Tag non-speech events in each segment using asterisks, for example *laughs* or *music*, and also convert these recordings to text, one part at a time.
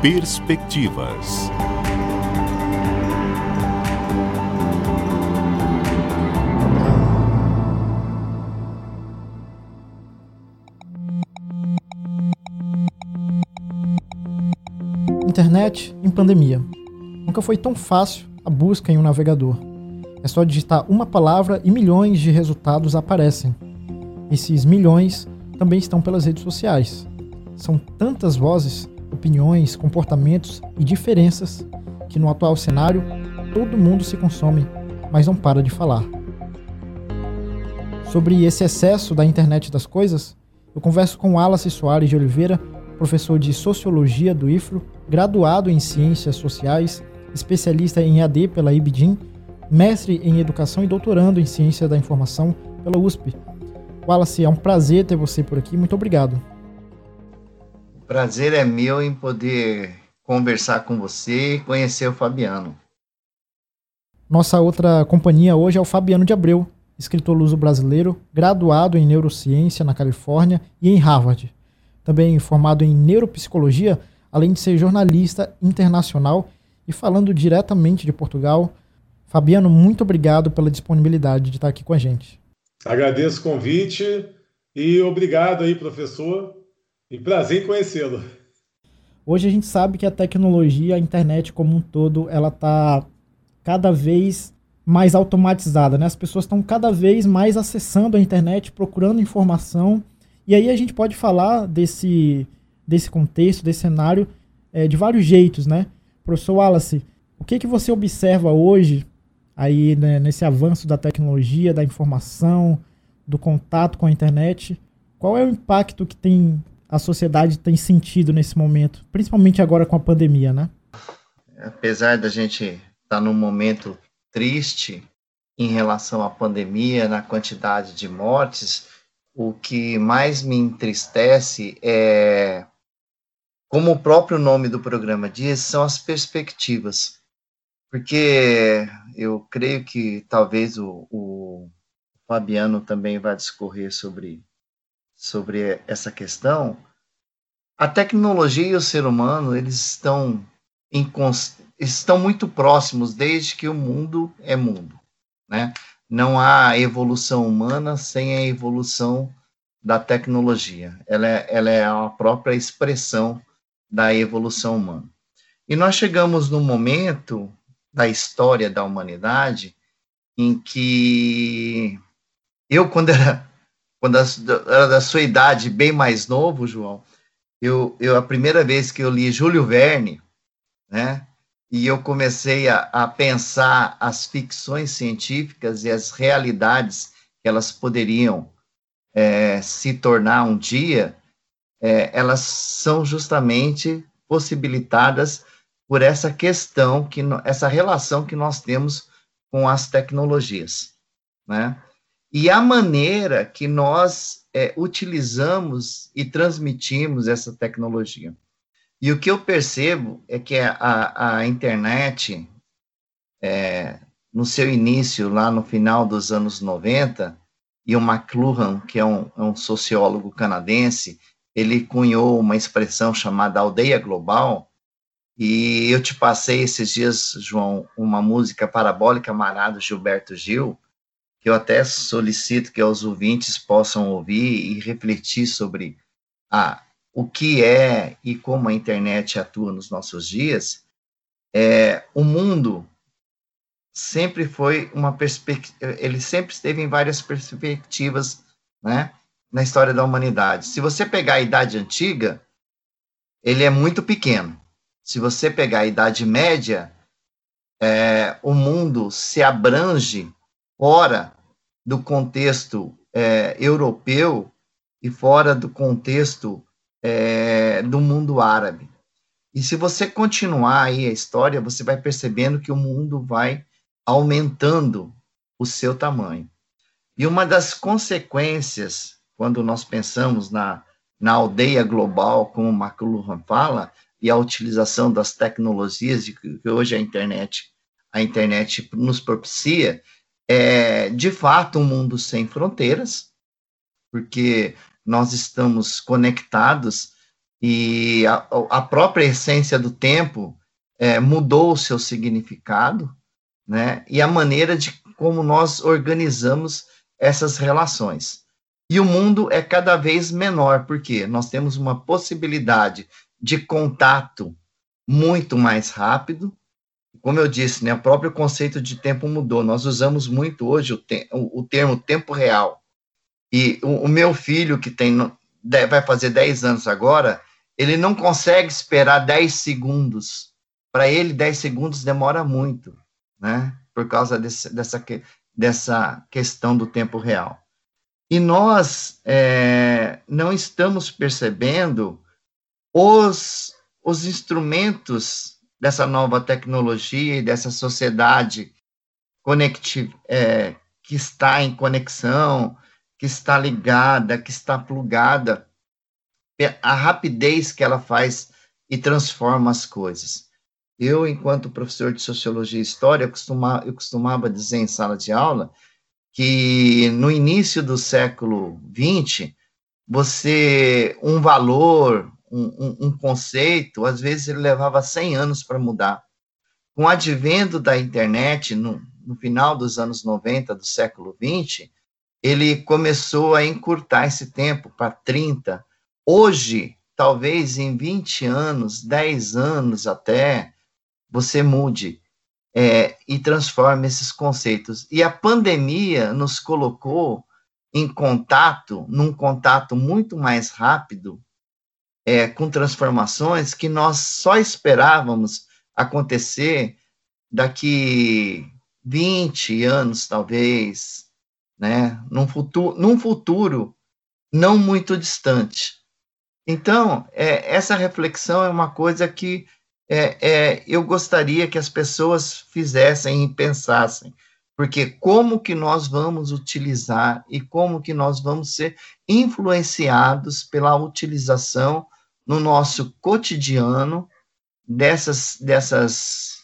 Perspectivas. Internet em pandemia. Nunca foi tão fácil a busca em um navegador. É só digitar uma palavra e milhões de resultados aparecem. Esses milhões também estão pelas redes sociais. São tantas vozes, opiniões, comportamentos e diferenças que no atual cenário todo mundo se consome, mas não para de falar. Sobre esse excesso da internet das coisas, eu converso com Wallace Soares de Oliveira, professor de Sociologia do IFRO, graduado em Ciências Sociais, especialista em AD pela IBDIM, mestre em Educação e doutorando em Ciência da Informação pela USP. Wallace, é um prazer ter você por aqui. Muito obrigado. Prazer é meu em poder conversar com você e conhecer o Fabiano. Nossa outra companhia hoje é o Fabiano de Abreu, escritor luso brasileiro, graduado em neurociência na Califórnia e em Harvard também formado em neuropsicologia, além de ser jornalista internacional e falando diretamente de Portugal. Fabiano, muito obrigado pela disponibilidade de estar aqui com a gente. Agradeço o convite e obrigado aí, professor. E prazer em conhecê-lo. Hoje a gente sabe que a tecnologia, a internet como um todo, ela está cada vez mais automatizada, né? As pessoas estão cada vez mais acessando a internet, procurando informação e aí a gente pode falar desse, desse contexto, desse cenário, é, de vários jeitos, né? Professor Wallace, o que, que você observa hoje aí né, nesse avanço da tecnologia, da informação, do contato com a internet? Qual é o impacto que tem a sociedade tem sentido nesse momento, principalmente agora com a pandemia, né? Apesar da gente estar tá num momento triste em relação à pandemia, na quantidade de mortes, o que mais me entristece é, como o próprio nome do programa diz, são as perspectivas. Porque eu creio que talvez o, o Fabiano também vai discorrer sobre, sobre essa questão. A tecnologia e o ser humano, eles estão, em, estão muito próximos desde que o mundo é mundo, né? não há evolução humana sem a evolução da tecnologia. Ela é, ela é a própria expressão da evolução humana. E nós chegamos num momento da história da humanidade em que eu, quando era, quando era da sua idade, bem mais novo, João, eu, eu a primeira vez que eu li Júlio Verne, né, e eu comecei a, a, pensar as ficções científicas e as realidades que elas poderiam é, se tornar um dia, é, elas são justamente possibilitadas por essa questão, que essa relação que nós temos com as tecnologias, né? E a maneira que nós é, utilizamos e transmitimos essa tecnologia. E o que eu percebo é que a, a internet, é, no seu início, lá no final dos anos 90, e o McLuhan, que é um, é um sociólogo canadense, ele cunhou uma expressão chamada aldeia global, e eu te passei esses dias, João, uma música parabólica marada Gilberto Gil, que eu até solicito que os ouvintes possam ouvir e refletir sobre a, o que é e como a internet atua nos nossos dias, é, o mundo sempre foi uma perspectiva, ele sempre esteve em várias perspectivas, né, na história da humanidade. Se você pegar a Idade Antiga, ele é muito pequeno. Se você pegar a Idade Média, é, o mundo se abrange fora do contexto é, europeu e fora do contexto é, do mundo árabe. E se você continuar aí a história, você vai percebendo que o mundo vai aumentando o seu tamanho. E uma das consequências, quando nós pensamos na, na aldeia global, como McLuhan fala, e a utilização das tecnologias que hoje a internet a internet nos propicia, é de fato um mundo sem fronteiras, porque nós estamos conectados e a, a própria essência do tempo é, mudou o seu significado, né? E a maneira de como nós organizamos essas relações. E o mundo é cada vez menor, porque nós temos uma possibilidade de contato muito mais rápido. Como eu disse, né, o próprio conceito de tempo mudou. Nós usamos muito hoje o, te o termo tempo real. E o, o, meu filho, que tem vai fazer 10 anos agora, ele não consegue esperar 10 segundos. Para ele, 10 segundos demora muito, né? Por causa desse, dessa, dessa questão do tempo real. E nós é, não estamos percebendo os, os instrumentos dessa nova tecnologia e dessa sociedade conectiva, é, que está em conexão, que está ligada, que está plugada, a rapidez que ela faz e transforma as coisas. Eu, enquanto professor de Sociologia e História, eu costumava, eu costumava dizer em sala de aula que no início do século XX, você, um valor, um, um, conceito, às vezes ele levava 100 anos para mudar. Com o advento da internet, no, no final dos anos 90 do século XX, ele começou a encurtar esse tempo para 30. Hoje, talvez em 20 anos, 10 anos até, você mude é, e transforme esses conceitos. E a pandemia nos colocou em contato, num contato muito mais rápido, é, com transformações que nós só esperávamos acontecer daqui 20 anos, talvez, né? Num futuro, num futuro não muito distante. Então, é, essa reflexão é uma coisa que é, é, eu gostaria que as pessoas fizessem e pensassem, porque como que nós vamos utilizar e como que nós vamos ser influenciados pela utilização no nosso cotidiano dessas, dessas,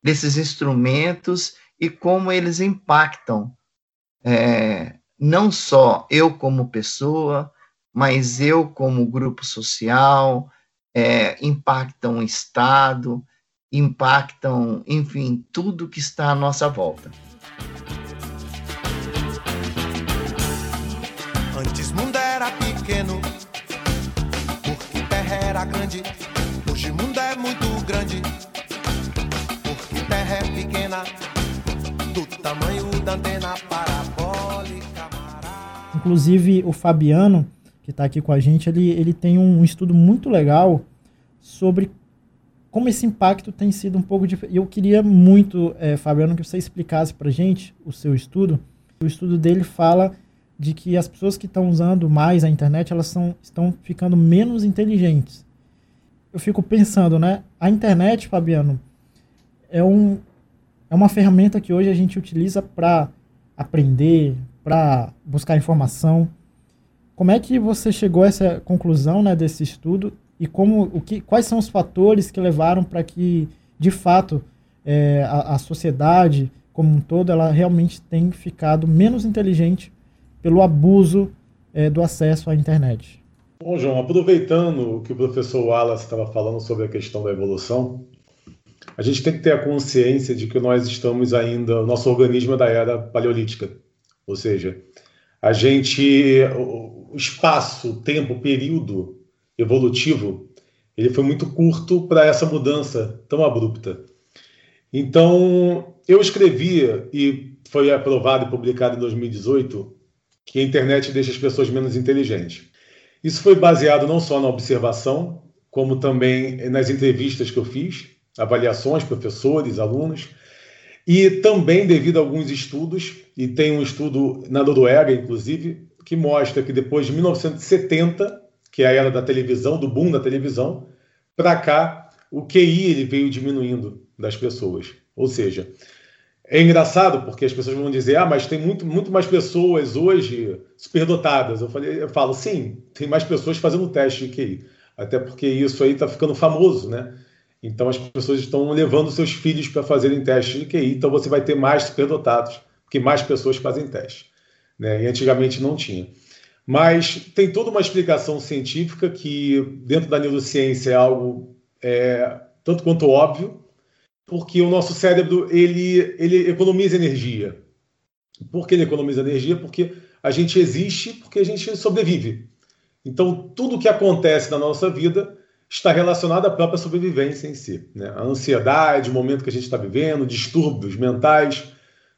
desses instrumentos e como eles impactam é, não só eu como pessoa, mas eu como grupo social, é, impactam o Estado, impactam, enfim, tudo que está à nossa volta. Grande. Hoje mundo é muito grande, porque terra é pequena, do tamanho da antena Inclusive, o Fabiano, que está aqui com a gente, ele, ele tem um estudo muito legal sobre como esse impacto tem sido um pouco diferente. Eu queria muito, é, Fabiano, que você explicasse para gente o seu estudo. O estudo dele fala de que as pessoas que estão usando mais a internet, elas são, estão ficando menos inteligentes. Eu fico pensando, né? A internet, Fabiano, é, um, é uma ferramenta que hoje a gente utiliza para aprender, para buscar informação. Como é que você chegou a essa conclusão né, desse estudo e como, o que, quais são os fatores que levaram para que, de fato, é, a, a, sociedade como um todo ela realmente tem ficado menos inteligente pelo abuso é, do acesso à internet? Bom, João, aproveitando o que o professor Wallace estava falando sobre a questão da evolução, a gente tem que ter a consciência de que nós estamos ainda, o nosso organismo é da era paleolítica. Ou seja, a gente, o espaço, o tempo, o período evolutivo, ele foi muito curto para essa mudança tão abrupta. Então, eu escrevia, e foi aprovado e publicado em 2018, que a internet deixa as pessoas menos inteligentes. Isso foi baseado não só na observação, como também nas entrevistas que eu fiz, avaliações, professores, alunos, e também devido a alguns estudos, e tem um estudo na Noruega, inclusive, que mostra que depois de 1970, que é a era da televisão, do boom da televisão, para cá, o QI ele veio diminuindo das pessoas. Ou seja, é engraçado porque as pessoas vão dizer, ah, mas tem muito, muito mais pessoas hoje superdotadas. Eu, falei, eu falo, sim, tem mais pessoas fazendo teste de QI. Até porque isso aí está ficando famoso, né? Então as pessoas estão levando seus filhos para fazerem teste de QI, então você vai ter mais superdotados, porque mais pessoas fazem teste. Né? E antigamente não tinha. Mas tem toda uma explicação científica que, dentro da neurociência, é algo é, tanto quanto óbvio, porque o nosso cérebro ele, ele economiza energia. Por que ele economiza energia? Porque a gente existe, porque a gente sobrevive. Então, tudo que acontece na nossa vida está relacionado à própria sobrevivência em si. Né? A ansiedade, o momento que a gente está vivendo, distúrbios mentais,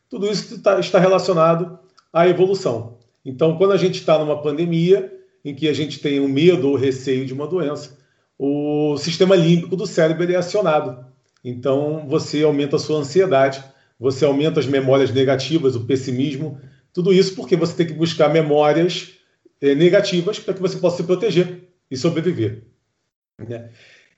tudo isso está, relacionado à evolução. Então, quando a gente está numa pandemia, em que a gente tem um medo ou receio de uma doença, o sistema límbico do cérebro é acionado. Então, você aumenta a sua ansiedade, você aumenta as memórias negativas, o pessimismo, tudo isso porque você tem que buscar memórias é, negativas para que você possa se proteger e sobreviver. Né?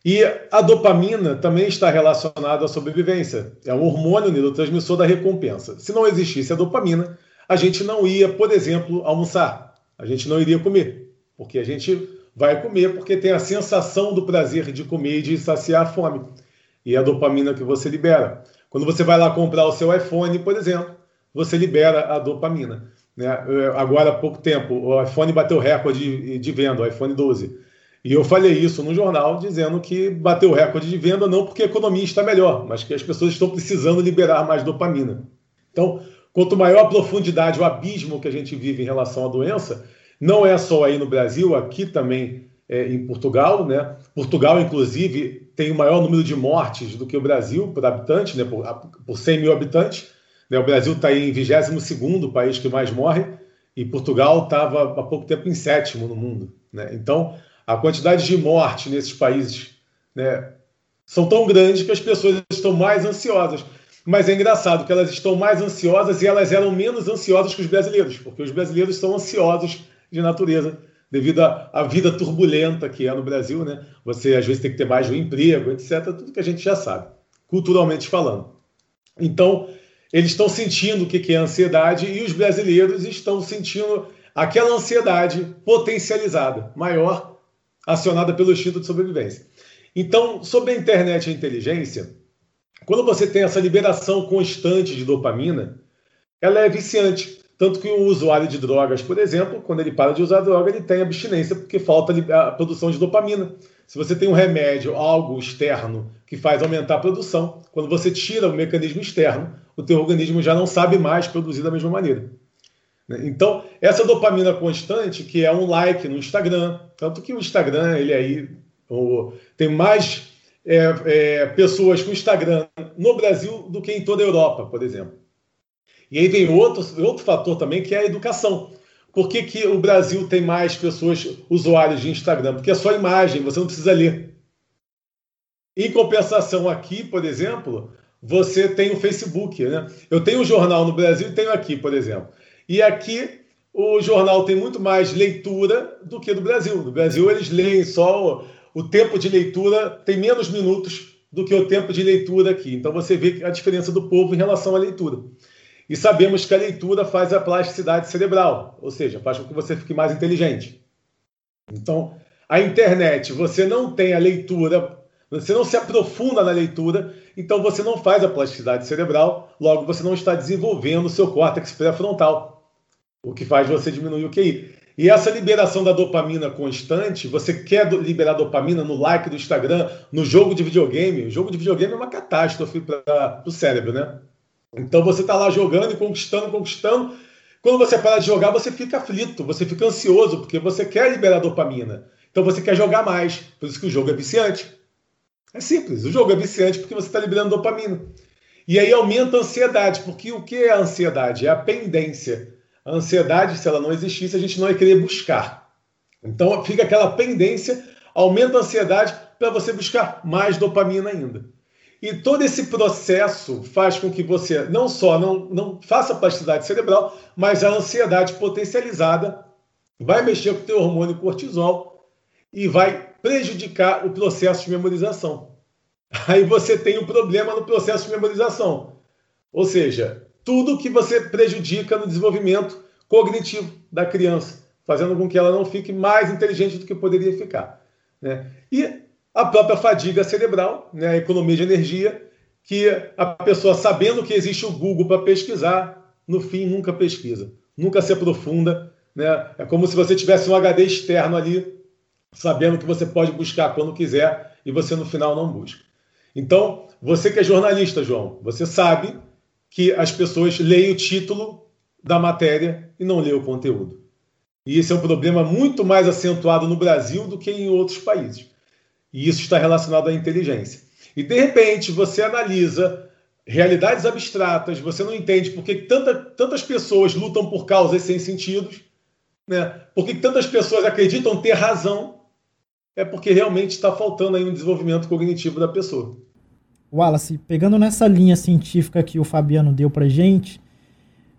E a dopamina também está relacionada à sobrevivência. É um hormônio neurotransmissor da recompensa. Se não existisse a dopamina, a gente não ia, por exemplo, almoçar. A gente não iria comer, porque a gente vai comer porque tem a sensação do prazer de comer e de saciar a fome. E é a dopamina que você libera. Quando você vai lá comprar o seu iPhone, por exemplo, você libera a dopamina. Né? Agora há pouco tempo, o iPhone bateu recorde de venda, o iPhone 12. E eu falei isso no jornal, dizendo que bateu recorde de venda não porque a economia está melhor, mas que as pessoas estão precisando liberar mais dopamina. Então, quanto maior a profundidade, o abismo que a gente vive em relação à doença, não é só aí no Brasil, aqui também é, em Portugal, né? Portugal, inclusive, tem o maior número de mortes do que o Brasil por habitante, né? por, por 100 mil habitantes. Né? O Brasil está em 22 país que mais morre, e Portugal estava há pouco tempo em sétimo no mundo. Né? Então, a quantidade de morte nesses países né, são tão grandes que as pessoas estão mais ansiosas. Mas é engraçado que elas estão mais ansiosas e elas eram menos ansiosas que os brasileiros, porque os brasileiros são ansiosos de natureza, devido à vida turbulenta que é no Brasil, né? Você às vezes tem que ter mais um emprego, etc. Tudo que a gente já sabe, culturalmente falando. Então, eles estão sentindo o que é ansiedade e os brasileiros estão sentindo aquela ansiedade potencializada, maior, acionada pelo instinto de sobrevivência. Então, sobre a internet e a inteligência, quando você tem essa liberação constante de dopamina, ela é viciante. Tanto que o usuário de drogas, por exemplo, quando ele para de usar droga, ele tem abstinência porque falta a produção de dopamina. Se você tem um remédio, algo externo que faz aumentar a produção, quando você tira o mecanismo externo, o teu organismo já não sabe mais produzir da mesma maneira. Né? Então, essa dopamina constante, que é um like no Instagram, tanto que o Instagram, ele aí tem mais é, é, pessoas com Instagram no Brasil do que em toda a Europa, por exemplo. E aí vem outro, outro fator também, que é a educação. Por que, que o Brasil tem mais pessoas usuários de Instagram? Porque é só imagem, você não precisa ler. Em compensação, aqui, por exemplo, você tem o Facebook. Né? Eu tenho um jornal no Brasil e tenho aqui, por exemplo. E aqui o jornal tem muito mais leitura do que no Brasil. No Brasil, eles leem só o tempo de leitura, tem menos minutos do que o tempo de leitura aqui. Então você vê a diferença do povo em relação à leitura. E sabemos que a leitura faz a plasticidade cerebral, ou seja, faz com que você fique mais inteligente. Então, a internet, você não tem a leitura, você não se aprofunda na leitura, então você não faz a plasticidade cerebral, logo você não está desenvolvendo o seu córtex pré-frontal, o que faz você diminuir o QI. E essa liberação da dopamina constante, você quer liberar dopamina no like do Instagram, no jogo de videogame, o jogo de videogame é uma catástrofe para o cérebro, né? Então você está lá jogando e conquistando, conquistando. Quando você para de jogar, você fica aflito, você fica ansioso, porque você quer liberar dopamina. Então você quer jogar mais. Por isso que o jogo é viciante. É simples, o jogo é viciante porque você está liberando dopamina. E aí aumenta a ansiedade, porque o que é a ansiedade? É a pendência. A ansiedade, se ela não existisse, a gente não ia querer buscar. Então fica aquela pendência, aumenta a ansiedade para você buscar mais dopamina ainda. E todo esse processo faz com que você não só não, não faça plasticidade cerebral, mas a ansiedade potencializada vai mexer com o teu hormônio cortisol e vai prejudicar o processo de memorização. Aí você tem um problema no processo de memorização. Ou seja, tudo que você prejudica no desenvolvimento cognitivo da criança, fazendo com que ela não fique mais inteligente do que poderia ficar. Né? E a própria fadiga cerebral, né, a economia de energia, que a pessoa, sabendo que existe o Google para pesquisar, no fim nunca pesquisa, nunca se aprofunda Né? É como se você tivesse um HD externo ali, sabendo que você pode buscar quando quiser e você no final não busca. Então, você que é jornalista, João, você sabe que as pessoas leem o título da matéria e não leem o conteúdo. E esse é um problema muito mais acentuado no Brasil do que em outros países. E isso está relacionado à inteligência. E de repente você analisa realidades abstratas, você não entende por que tanta, tantas pessoas lutam por causas sem sentidos, né? por que tantas pessoas acreditam ter razão, é porque realmente está faltando aí um desenvolvimento cognitivo da pessoa. Wallace, pegando nessa linha científica que o Fabiano deu para gente,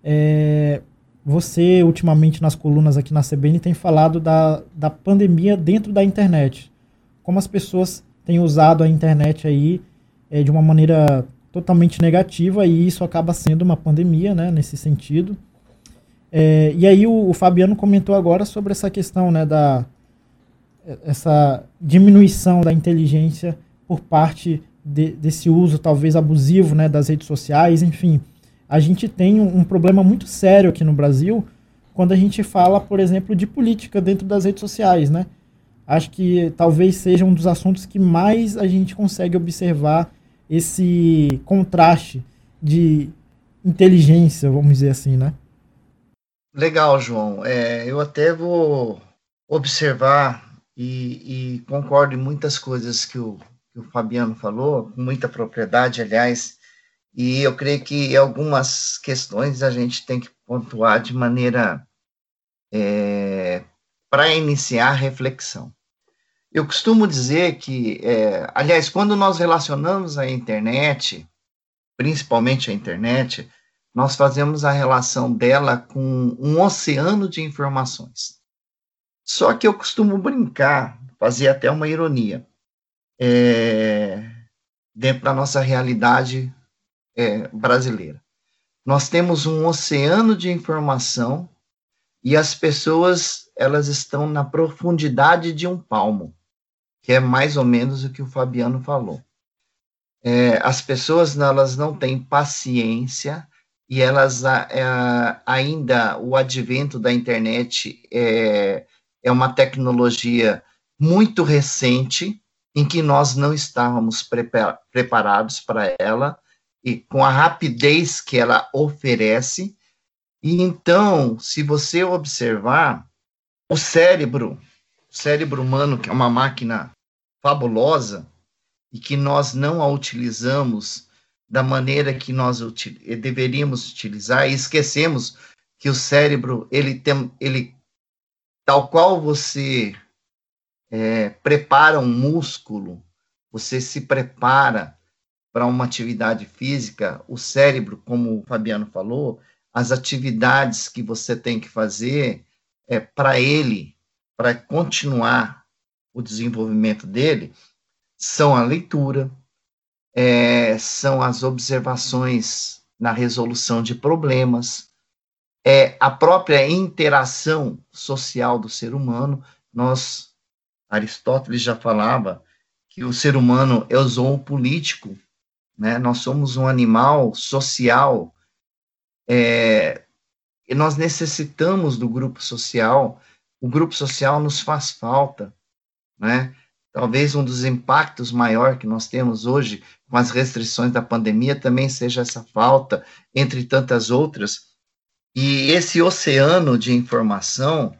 é, você ultimamente nas colunas aqui na CBN tem falado da, da pandemia dentro da internet, como as pessoas têm usado a internet aí é, de uma maneira totalmente negativa e isso acaba sendo uma pandemia, né, nesse sentido. É, e aí o, o, Fabiano comentou agora sobre essa questão, né, da essa diminuição da inteligência por parte de, desse uso talvez abusivo, né, das redes sociais, enfim. A gente tem um, um problema muito sério aqui no Brasil quando a gente fala, por exemplo, de política dentro das redes sociais, né? Acho que talvez seja um dos assuntos que mais a gente consegue observar esse contraste de inteligência, vamos dizer assim, né? Legal, João. É, eu até vou observar e, e, concordo em muitas coisas que o, que o Fabiano falou, com muita propriedade, aliás, e eu creio que algumas questões a gente tem que pontuar de maneira é, para iniciar a reflexão. Eu costumo dizer que, é, aliás, quando nós relacionamos a internet, principalmente a internet, nós fazemos a relação dela com um oceano de informações. Só que eu costumo brincar, fazer até uma ironia, é, dentro da nossa realidade é, brasileira. Nós temos um oceano de informação e as pessoas elas estão na profundidade de um palmo que é mais ou menos o que o Fabiano falou. É, as pessoas elas não têm paciência e elas é, ainda o advento da internet é, é uma tecnologia muito recente em que nós não estávamos preparados para ela e com a rapidez que ela oferece. E então, se você observar, o cérebro cérebro humano, que é uma máquina fabulosa e que nós não a utilizamos da maneira que nós util deveríamos utilizar e esquecemos que o cérebro ele tem ele tal qual você é, prepara um músculo você se prepara para uma atividade física o cérebro como o Fabiano falou as atividades que você tem que fazer é para ele para continuar o desenvolvimento dele são a leitura, é, são as observações na resolução de problemas, é a própria interação social do ser humano. Nós, Aristóteles já falava que o ser humano é o político, né? Nós somos um animal social é, nós necessitamos do grupo social o grupo social nos faz falta, né? Talvez um dos impactos maior que nós temos hoje com as restrições da pandemia também seja essa falta, entre tantas outras. E esse oceano de informação,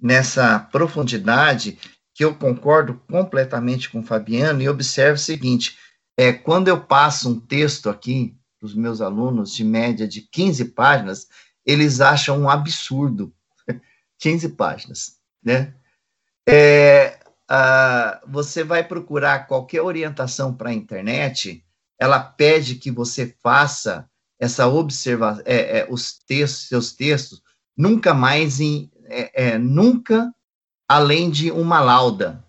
nessa profundidade, que eu concordo completamente com o Fabiano, e observo o seguinte: é, quando eu passo um texto aqui para os meus alunos, de média de 15 páginas, eles acham um absurdo *laughs* 15 páginas, né? É, você vai procurar qualquer orientação para a internet, ela pede que você faça essa observação, é, é, os textos, seus textos, nunca mais em, é, é, nunca além de uma lauda,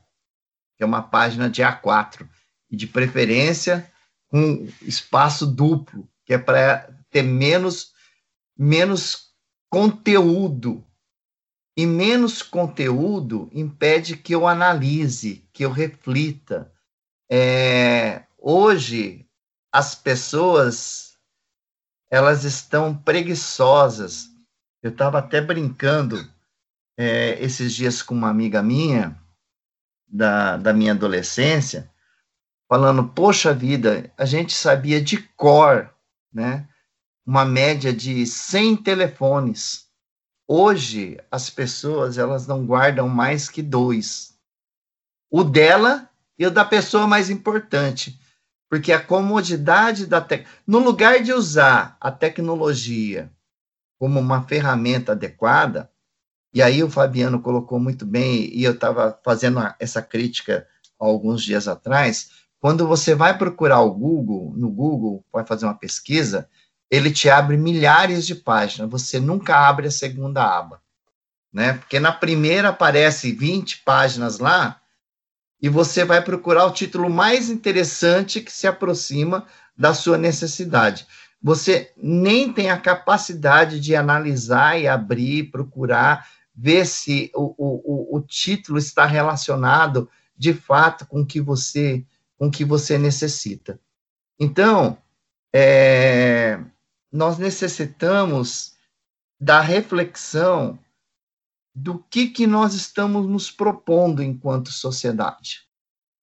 que é uma página de A4, e de preferência com espaço duplo, que é para ter menos, menos conteúdo e menos conteúdo impede que eu analise, que eu reflita. É, hoje, as pessoas elas estão preguiçosas. Eu estava até brincando é, esses dias com uma amiga minha, da, da minha adolescência, falando, poxa vida, a gente sabia de cor, né? Uma média de 100 telefones. Hoje, as pessoas, elas não guardam mais que dois. O dela e o da pessoa mais importante. Porque a comodidade da tec... no lugar de usar a tecnologia como uma ferramenta adequada, e aí o Fabiano colocou muito bem, e eu estava fazendo essa crítica alguns dias atrás, quando você vai procurar o Google, no Google, vai fazer uma pesquisa, ele te abre milhares de páginas, você nunca abre a segunda aba, né? Porque na primeira aparece 20 páginas lá, e você vai procurar o título mais interessante que se aproxima da sua necessidade. Você nem tem a capacidade de analisar e abrir, procurar, ver se o, o, o título está relacionado de fato com o que você, com que você necessita. Então, é, nós necessitamos da reflexão do que, que nós estamos nos propondo enquanto sociedade.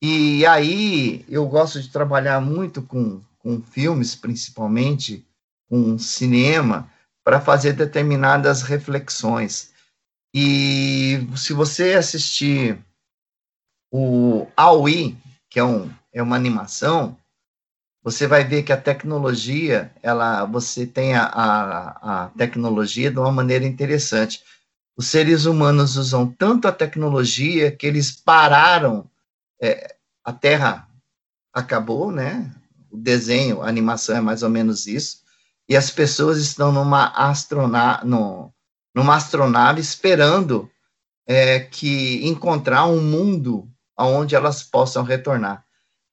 E aí eu gosto de trabalhar muito com, com filmes, principalmente, com cinema, para fazer determinadas reflexões. E se você assistir o Aoi, que é, um, é uma animação, você vai ver que a tecnologia, ela, você tem a, a, a tecnologia de uma maneira interessante os seres humanos usam tanto a tecnologia que eles pararam, é, a Terra acabou, né? O desenho, a animação é mais ou menos isso, e as pessoas estão numa, astrona no, numa astronave esperando é, que encontrar um mundo onde elas possam retornar.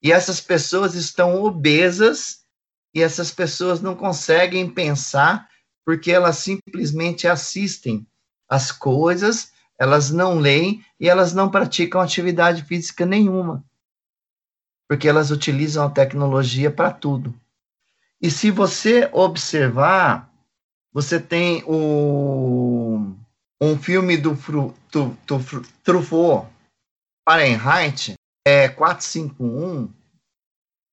E essas pessoas estão obesas e essas pessoas não conseguem pensar porque elas simplesmente assistem as coisas, elas não leem e elas não praticam atividade física nenhuma, porque elas utilizam a tecnologia para tudo. E se você observar, você tem o, um filme do, do, do Truffaut, Fahrenheit, é 451,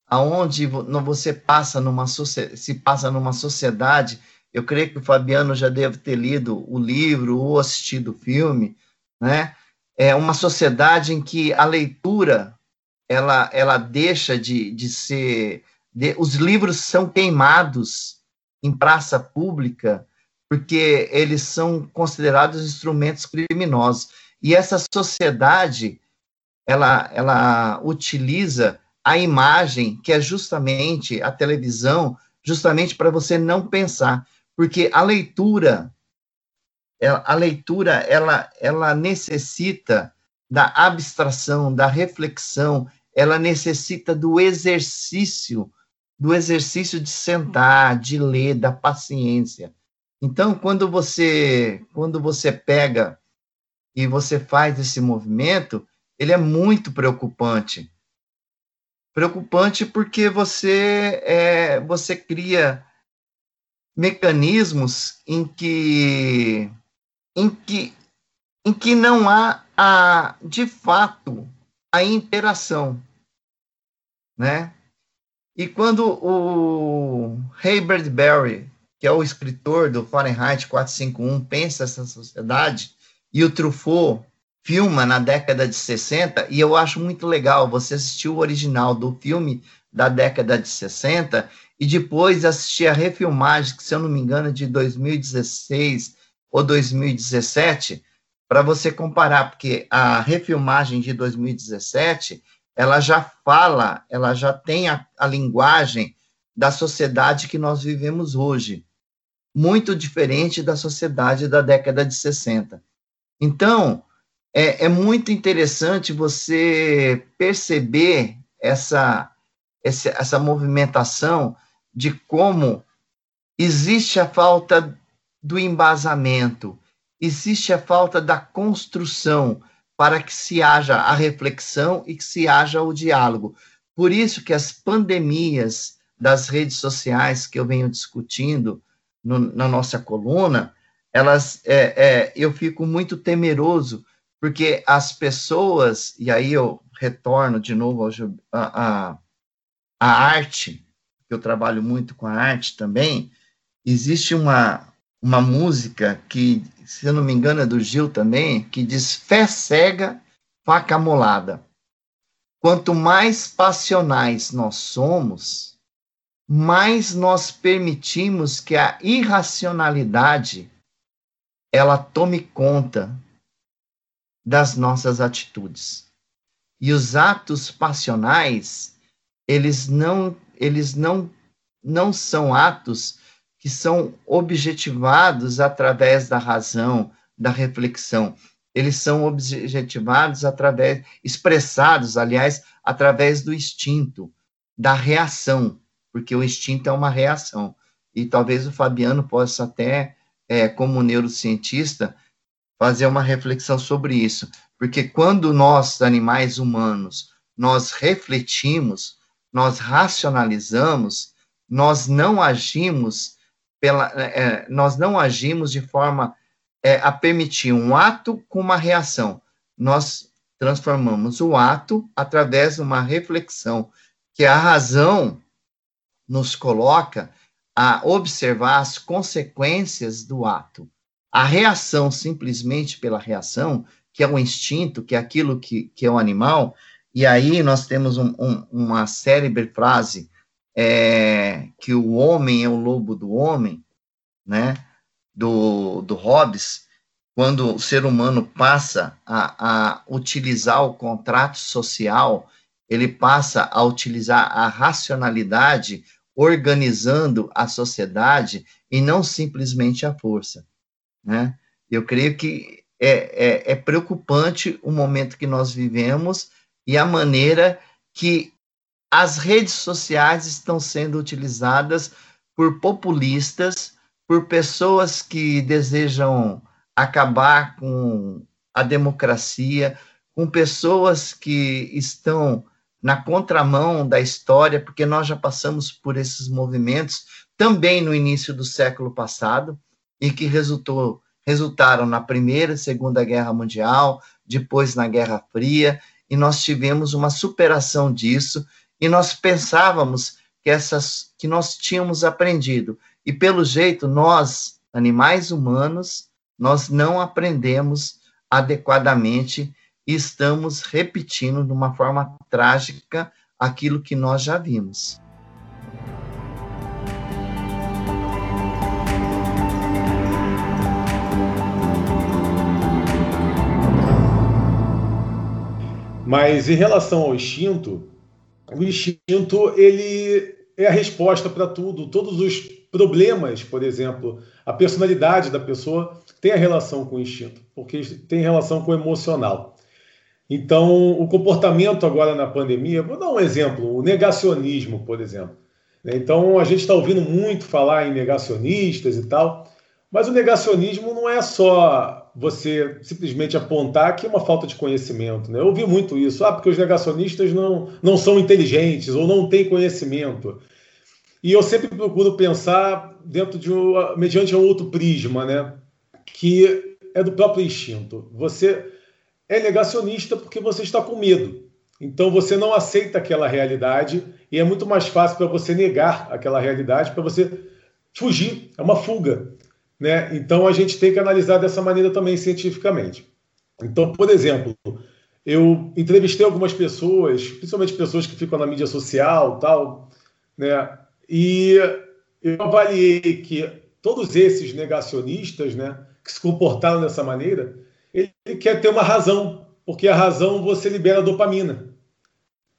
aonde você passa numa se passa numa sociedade eu creio que o Fabiano já deve ter lido o livro ou assistido o filme, né? É uma sociedade em que a leitura ela, ela deixa de, de ser. De, os livros são queimados em praça pública porque eles são considerados instrumentos criminosos. E essa sociedade ela, ela utiliza a imagem, que é justamente a televisão, justamente para você não pensar porque a leitura, a leitura, ela, ela necessita da abstração, da reflexão, ela necessita do exercício, do exercício de sentar, de ler, da paciência. Então, quando você, quando você pega e você faz esse movimento, ele é muito preocupante. Preocupante porque você é, você cria mecanismos em que em que em que não há a de fato a interação, né? E quando o Ray Bradbury, que é o escritor do Fahrenheit 451, pensa essa sociedade, e o Truffaut filma na década de 60, e eu acho muito legal, você assistiu o original do filme da década de 60, e depois assisti a refilmagem, que se eu não me engano é de 2016 ou 2017, para você comparar, porque a refilmagem de 2017, ela já fala, ela já tem a, a linguagem da sociedade que nós vivemos hoje, muito diferente da sociedade da década de 60. Então, é, é muito interessante você perceber essa, essa, essa movimentação de como existe a falta do embasamento, existe a falta da construção para que se haja a reflexão e que se haja o diálogo. Por isso que as pandemias das redes sociais que eu venho discutindo no, na nossa coluna, elas, é, é, eu fico muito temeroso, porque as pessoas, e aí eu retorno de novo a arte, eu trabalho muito com a arte também, existe uma, uma música que, se eu não me engano, é do Gil também, que diz fé cega, faca molada. Quanto mais passionais nós somos, mais nós permitimos que a irracionalidade ela tome conta das nossas atitudes. E os atos passionais, eles não eles não não são atos que são objetivados através da razão, da reflexão eles são objetivados através, expressados, aliás, através do instinto, da reação, porque o instinto é uma reação. E talvez o Fabiano possa até, é, como neurocientista, fazer uma reflexão sobre isso, porque quando nós, animais humanos, nós refletimos, nós racionalizamos, nós não agimos pela, é, nós não agimos de forma é, a permitir um ato com uma reação. Nós transformamos o ato através de uma reflexão, que a razão nos coloca a observar as consequências do ato. A reação, simplesmente pela reação, que é o instinto, que é aquilo que, que é o animal, e aí nós temos um, um, uma célebre frase é, que o homem é o lobo do homem, né? do, do Hobbes, quando o ser humano passa a, a utilizar o contrato social, ele passa a utilizar a racionalidade organizando a sociedade e não simplesmente a força, né? Eu creio que é, é, é, preocupante o momento que nós vivemos e a maneira que as redes sociais estão sendo utilizadas por populistas por pessoas que desejam acabar com a democracia, com pessoas que estão na contramão da história, porque nós já passamos por esses movimentos também no início do século passado e que resultou resultaram na Primeira e Segunda Guerra Mundial, depois na Guerra Fria, e nós tivemos uma superação disso e nós pensávamos que essas que nós tínhamos aprendido e pelo jeito, nós, animais humanos, nós não aprendemos adequadamente e estamos repetindo de uma forma trágica aquilo que nós já vimos. Mas em relação ao instinto, o instinto ele é a resposta para tudo. Todos os problemas, por exemplo, a personalidade da pessoa tem a relação com o instinto, porque tem relação com o emocional. Então, o comportamento agora na pandemia, vou dar um exemplo, o negacionismo, por exemplo. Então, a gente está ouvindo muito falar em negacionistas e tal, mas o negacionismo não é só você simplesmente apontar que é uma falta de conhecimento. Né? Eu ouvi muito isso, ah, porque os negacionistas não, não são inteligentes ou não têm conhecimento. E eu sempre procuro pensar dentro de um, mediante um outro prisma, né? Que é do próprio instinto. Você é negacionista porque você está com medo. Então você não aceita aquela realidade e é muito mais fácil para você negar aquela realidade, para você fugir, é uma fuga, né? Então a gente tem que analisar dessa maneira também cientificamente. Então, por exemplo, eu entrevistei algumas pessoas, principalmente pessoas que ficam na mídia social, tal, né? E eu avaliei que todos esses negacionistas, né, que se comportaram dessa maneira, ele quer ter uma razão, porque a razão você libera dopamina,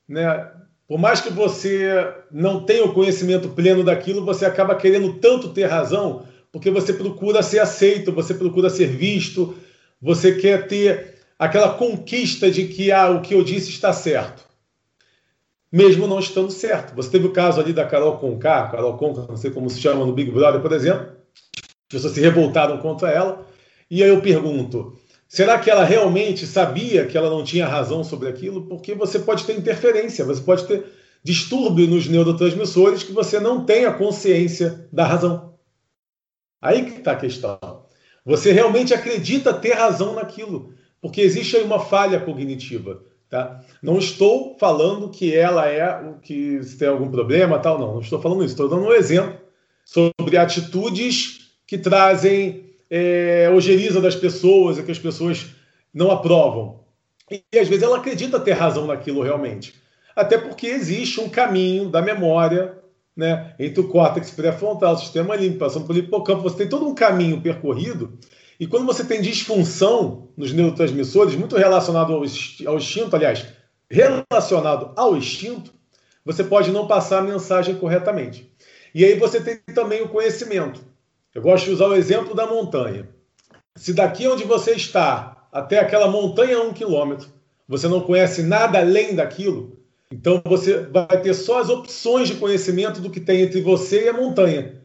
né? Por mais que você não tenha o conhecimento pleno daquilo, você acaba querendo tanto ter razão, porque você procura ser aceito, você procura ser visto, você quer ter aquela conquista de que ah, o que eu disse está certo mesmo não estando certo. Você teve o caso ali da Carol Conká, Carol Conká, não sei como se chama no Big Brother, por exemplo, as pessoas se revoltaram contra ela, e aí eu pergunto, será que ela realmente sabia que ela não tinha razão sobre aquilo? Porque você pode ter interferência, você pode ter distúrbio nos neurotransmissores que você não tem a consciência da razão. Aí que está a questão. Você realmente acredita ter razão naquilo, porque existe aí uma falha cognitiva. Tá? Não estou falando que ela é o que se tem algum problema, tal, não. Não estou falando isso. Estou dando um exemplo sobre atitudes que trazem é, ojeriza das pessoas e que as pessoas não aprovam. E, e às vezes ela acredita ter razão naquilo realmente. Até porque existe um caminho da memória né, entre o córtex pré-frontal, o sistema límbico, passando pelo hipocampo. Você tem todo um caminho percorrido. E quando você tem disfunção nos neurotransmissores, muito relacionado ao, ao instinto, aliás, relacionado ao instinto, você pode não passar a mensagem corretamente. E aí você tem também o conhecimento. Eu gosto de usar o exemplo da montanha. Se daqui onde você está até aquela montanha a um quilômetro, você não conhece nada além daquilo, então você vai ter só as opções de conhecimento do que tem entre você e a montanha.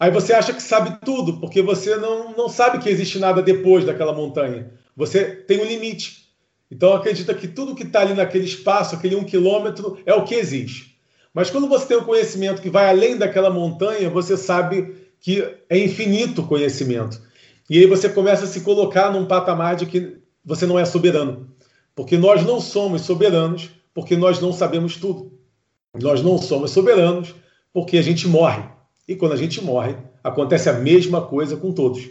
Aí você acha que sabe tudo, porque você não, não sabe que existe nada depois daquela montanha. Você tem um limite. Então acredita que tudo que está ali naquele espaço, aquele um quilômetro, é o que existe. Mas quando você tem o um conhecimento que vai além daquela montanha, você sabe que é infinito conhecimento. E aí você começa a se colocar num patamar de que você não é soberano. Porque nós não somos soberanos porque nós não sabemos tudo. Nós não somos soberanos porque a gente morre. E quando a gente morre, acontece a mesma coisa com todos.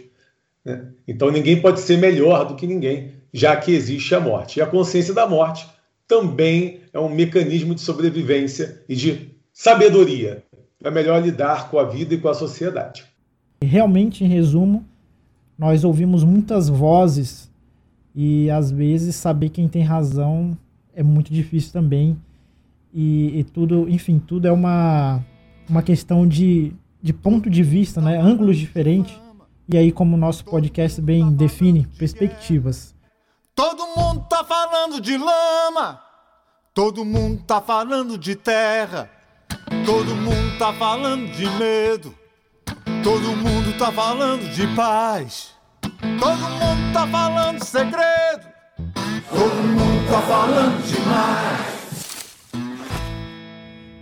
Né? Então ninguém pode ser melhor do que ninguém, já que existe a morte. E a consciência da morte também é um mecanismo de sobrevivência e de sabedoria é melhor lidar com a vida e com a sociedade. Realmente, em resumo, nós ouvimos muitas vozes e às vezes saber quem tem razão é muito difícil também. E, e tudo, enfim, tudo é uma, uma questão de, de ponto de vista, né? ângulos diferentes. E aí, como o nosso podcast bem define, perspectivas. Todo mundo tá falando de lama, todo mundo tá falando de terra. Todo mundo tá falando de medo. Todo mundo tá falando de paz. Todo mundo tá falando de segredo. Todo mundo tá falando demais.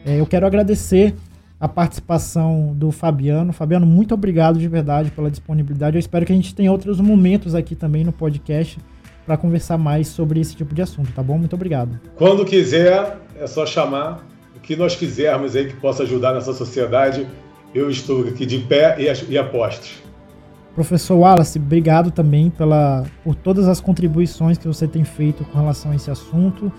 É, eu quero agradecer a participação do Fabiano. Fabiano, muito obrigado de verdade pela disponibilidade. Eu espero que a gente tenha outros momentos aqui também no podcast para conversar mais sobre esse tipo de assunto, tá bom? Muito obrigado. Quando quiser, é só chamar que nós quisermos aí que possa ajudar nessa sociedade, eu estou aqui de pé e, e apostos. Professor Wallace, obrigado também pela, por todas as contribuições que você tem feito com relação a esse assunto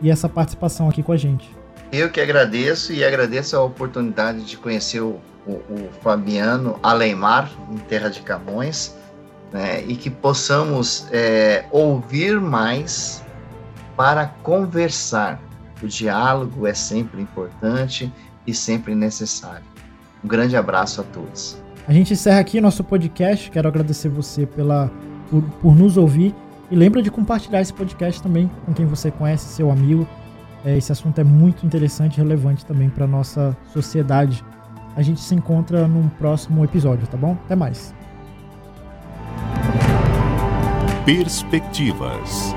e essa participação aqui com a gente. Eu que agradeço e agradeço a oportunidade de conhecer o, o, o Fabiano Aleimar, em Terra de Camões, né, e que possamos é, ouvir mais para conversar, o diálogo é sempre importante e sempre necessário. Um grande abraço a todos. A gente encerra aqui nosso podcast. Quero agradecer você pela, por, por nos ouvir. E lembra de compartilhar esse podcast também com quem você conhece, seu amigo. É, esse assunto é muito interessante e relevante também para nossa sociedade. A gente se encontra num próximo episódio, tá bom? Até mais. Perspectivas.